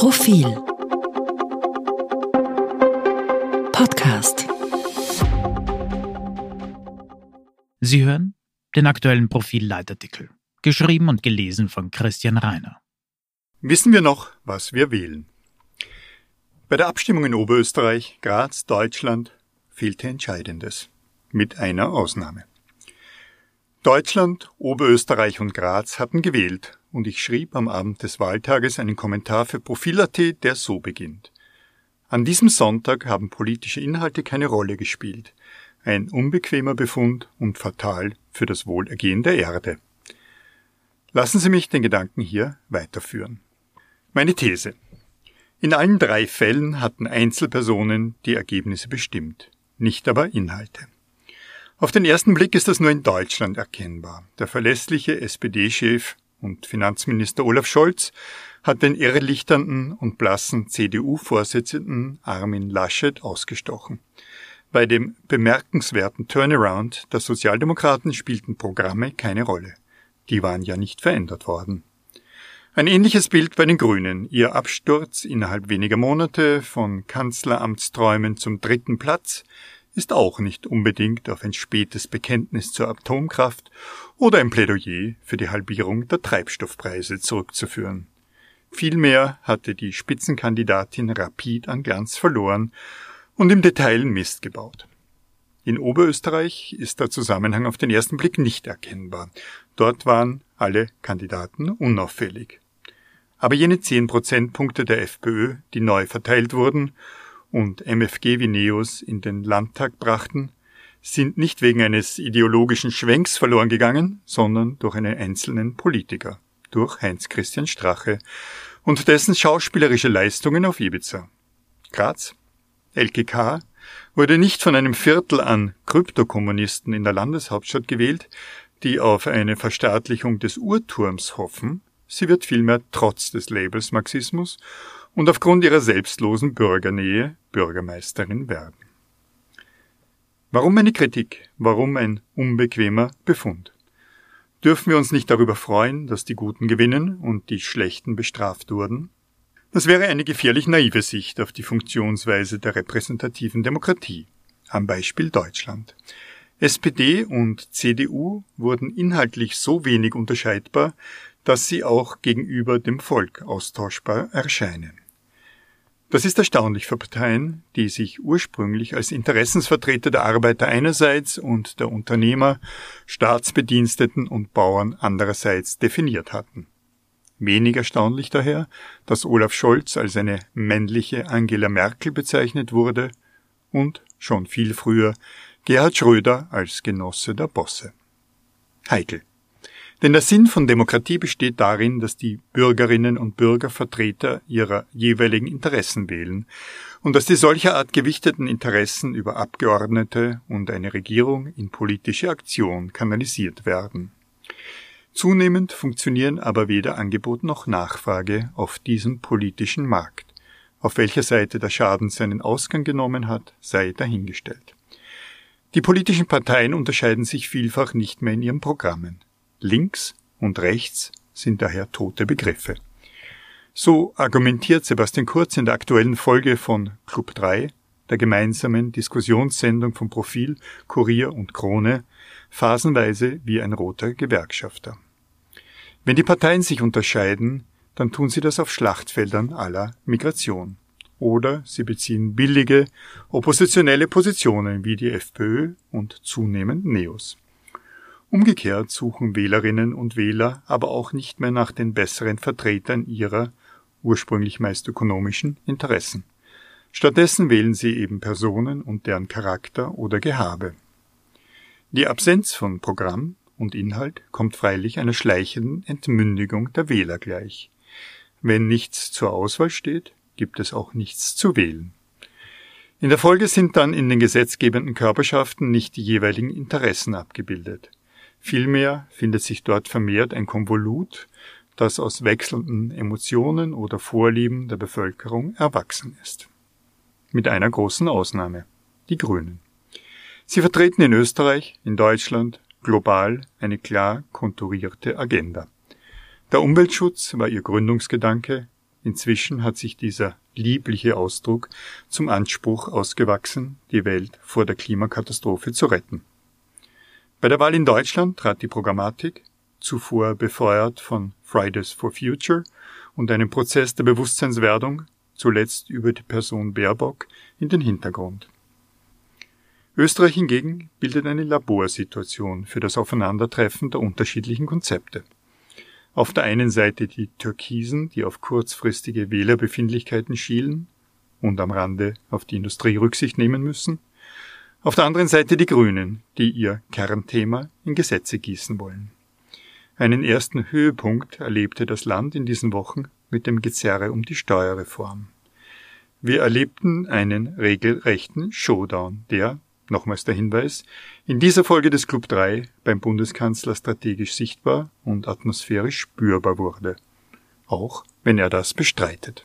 Profil Podcast Sie hören den aktuellen Profil-Leitartikel, geschrieben und gelesen von Christian Reiner. Wissen wir noch, was wir wählen? Bei der Abstimmung in Oberösterreich, Graz, Deutschland fehlte Entscheidendes. Mit einer Ausnahme. Deutschland, Oberösterreich und Graz hatten gewählt und ich schrieb am Abend des Wahltages einen Kommentar für Profil.at, der so beginnt. An diesem Sonntag haben politische Inhalte keine Rolle gespielt. Ein unbequemer Befund und fatal für das Wohlergehen der Erde. Lassen Sie mich den Gedanken hier weiterführen. Meine These. In allen drei Fällen hatten Einzelpersonen die Ergebnisse bestimmt, nicht aber Inhalte. Auf den ersten Blick ist das nur in Deutschland erkennbar. Der verlässliche SPD-Chef und Finanzminister Olaf Scholz hat den irrlichternden und blassen CDU-Vorsitzenden Armin Laschet ausgestochen. Bei dem bemerkenswerten Turnaround der Sozialdemokraten spielten Programme keine Rolle. Die waren ja nicht verändert worden. Ein ähnliches Bild bei den Grünen. Ihr Absturz innerhalb weniger Monate von Kanzleramtsträumen zum dritten Platz ist auch nicht unbedingt auf ein spätes Bekenntnis zur Atomkraft oder ein Plädoyer für die Halbierung der Treibstoffpreise zurückzuführen. Vielmehr hatte die Spitzenkandidatin rapid an Glanz verloren und im Detail Mist gebaut. In Oberösterreich ist der Zusammenhang auf den ersten Blick nicht erkennbar. Dort waren alle Kandidaten unauffällig. Aber jene zehn Prozentpunkte der FPÖ, die neu verteilt wurden und MFG wie Neos in den Landtag brachten, sind nicht wegen eines ideologischen Schwenks verloren gegangen, sondern durch einen einzelnen Politiker, durch Heinz Christian Strache und dessen schauspielerische Leistungen auf Ibiza. Graz, LKK, wurde nicht von einem Viertel an Kryptokommunisten in der Landeshauptstadt gewählt, die auf eine Verstaatlichung des Uhrturms hoffen, sie wird vielmehr trotz des Labels Marxismus und aufgrund ihrer selbstlosen Bürgernähe Bürgermeisterin werden. Warum eine Kritik? Warum ein unbequemer Befund? Dürfen wir uns nicht darüber freuen, dass die Guten gewinnen und die Schlechten bestraft wurden? Das wäre eine gefährlich naive Sicht auf die Funktionsweise der repräsentativen Demokratie. Am Beispiel Deutschland. SPD und CDU wurden inhaltlich so wenig unterscheidbar, dass sie auch gegenüber dem Volk austauschbar erscheinen. Das ist erstaunlich für Parteien, die sich ursprünglich als Interessensvertreter der Arbeiter einerseits und der Unternehmer, Staatsbediensteten und Bauern andererseits definiert hatten. Wenig erstaunlich daher, dass Olaf Scholz als eine männliche Angela Merkel bezeichnet wurde und schon viel früher Gerhard Schröder als Genosse der Bosse. Heikel. Denn der Sinn von Demokratie besteht darin, dass die Bürgerinnen und Bürger Vertreter ihrer jeweiligen Interessen wählen und dass die solcherart gewichteten Interessen über Abgeordnete und eine Regierung in politische Aktion kanalisiert werden. Zunehmend funktionieren aber weder Angebot noch Nachfrage auf diesem politischen Markt. Auf welcher Seite der Schaden seinen Ausgang genommen hat, sei dahingestellt. Die politischen Parteien unterscheiden sich vielfach nicht mehr in ihren Programmen. Links und rechts sind daher tote Begriffe. So argumentiert Sebastian Kurz in der aktuellen Folge von Club 3, der gemeinsamen Diskussionssendung von Profil, Kurier und Krone, phasenweise wie ein roter Gewerkschafter. Wenn die Parteien sich unterscheiden, dann tun sie das auf Schlachtfeldern aller Migration. Oder sie beziehen billige, oppositionelle Positionen wie die FPÖ und zunehmend Neos. Umgekehrt suchen Wählerinnen und Wähler aber auch nicht mehr nach den besseren Vertretern ihrer, ursprünglich meist ökonomischen, Interessen. Stattdessen wählen sie eben Personen und deren Charakter oder Gehabe. Die Absenz von Programm und Inhalt kommt freilich einer schleichenden Entmündigung der Wähler gleich. Wenn nichts zur Auswahl steht, gibt es auch nichts zu wählen. In der Folge sind dann in den gesetzgebenden Körperschaften nicht die jeweiligen Interessen abgebildet. Vielmehr findet sich dort vermehrt ein Konvolut, das aus wechselnden Emotionen oder Vorlieben der Bevölkerung erwachsen ist. Mit einer großen Ausnahme, die Grünen. Sie vertreten in Österreich, in Deutschland, global eine klar konturierte Agenda. Der Umweltschutz war ihr Gründungsgedanke, Inzwischen hat sich dieser liebliche Ausdruck zum Anspruch ausgewachsen, die Welt vor der Klimakatastrophe zu retten. Bei der Wahl in Deutschland trat die Programmatik, zuvor befeuert von Fridays for Future und einem Prozess der Bewusstseinswerdung, zuletzt über die Person Baerbock, in den Hintergrund. Österreich hingegen bildet eine Laborsituation für das Aufeinandertreffen der unterschiedlichen Konzepte. Auf der einen Seite die Türkisen, die auf kurzfristige Wählerbefindlichkeiten schielen und am Rande auf die Industrie Rücksicht nehmen müssen. Auf der anderen Seite die Grünen, die ihr Kernthema in Gesetze gießen wollen. Einen ersten Höhepunkt erlebte das Land in diesen Wochen mit dem Gezerre um die Steuerreform. Wir erlebten einen regelrechten Showdown, der, nochmals der Hinweis, in dieser Folge des Club 3 beim Bundeskanzler strategisch sichtbar und atmosphärisch spürbar wurde. Auch wenn er das bestreitet.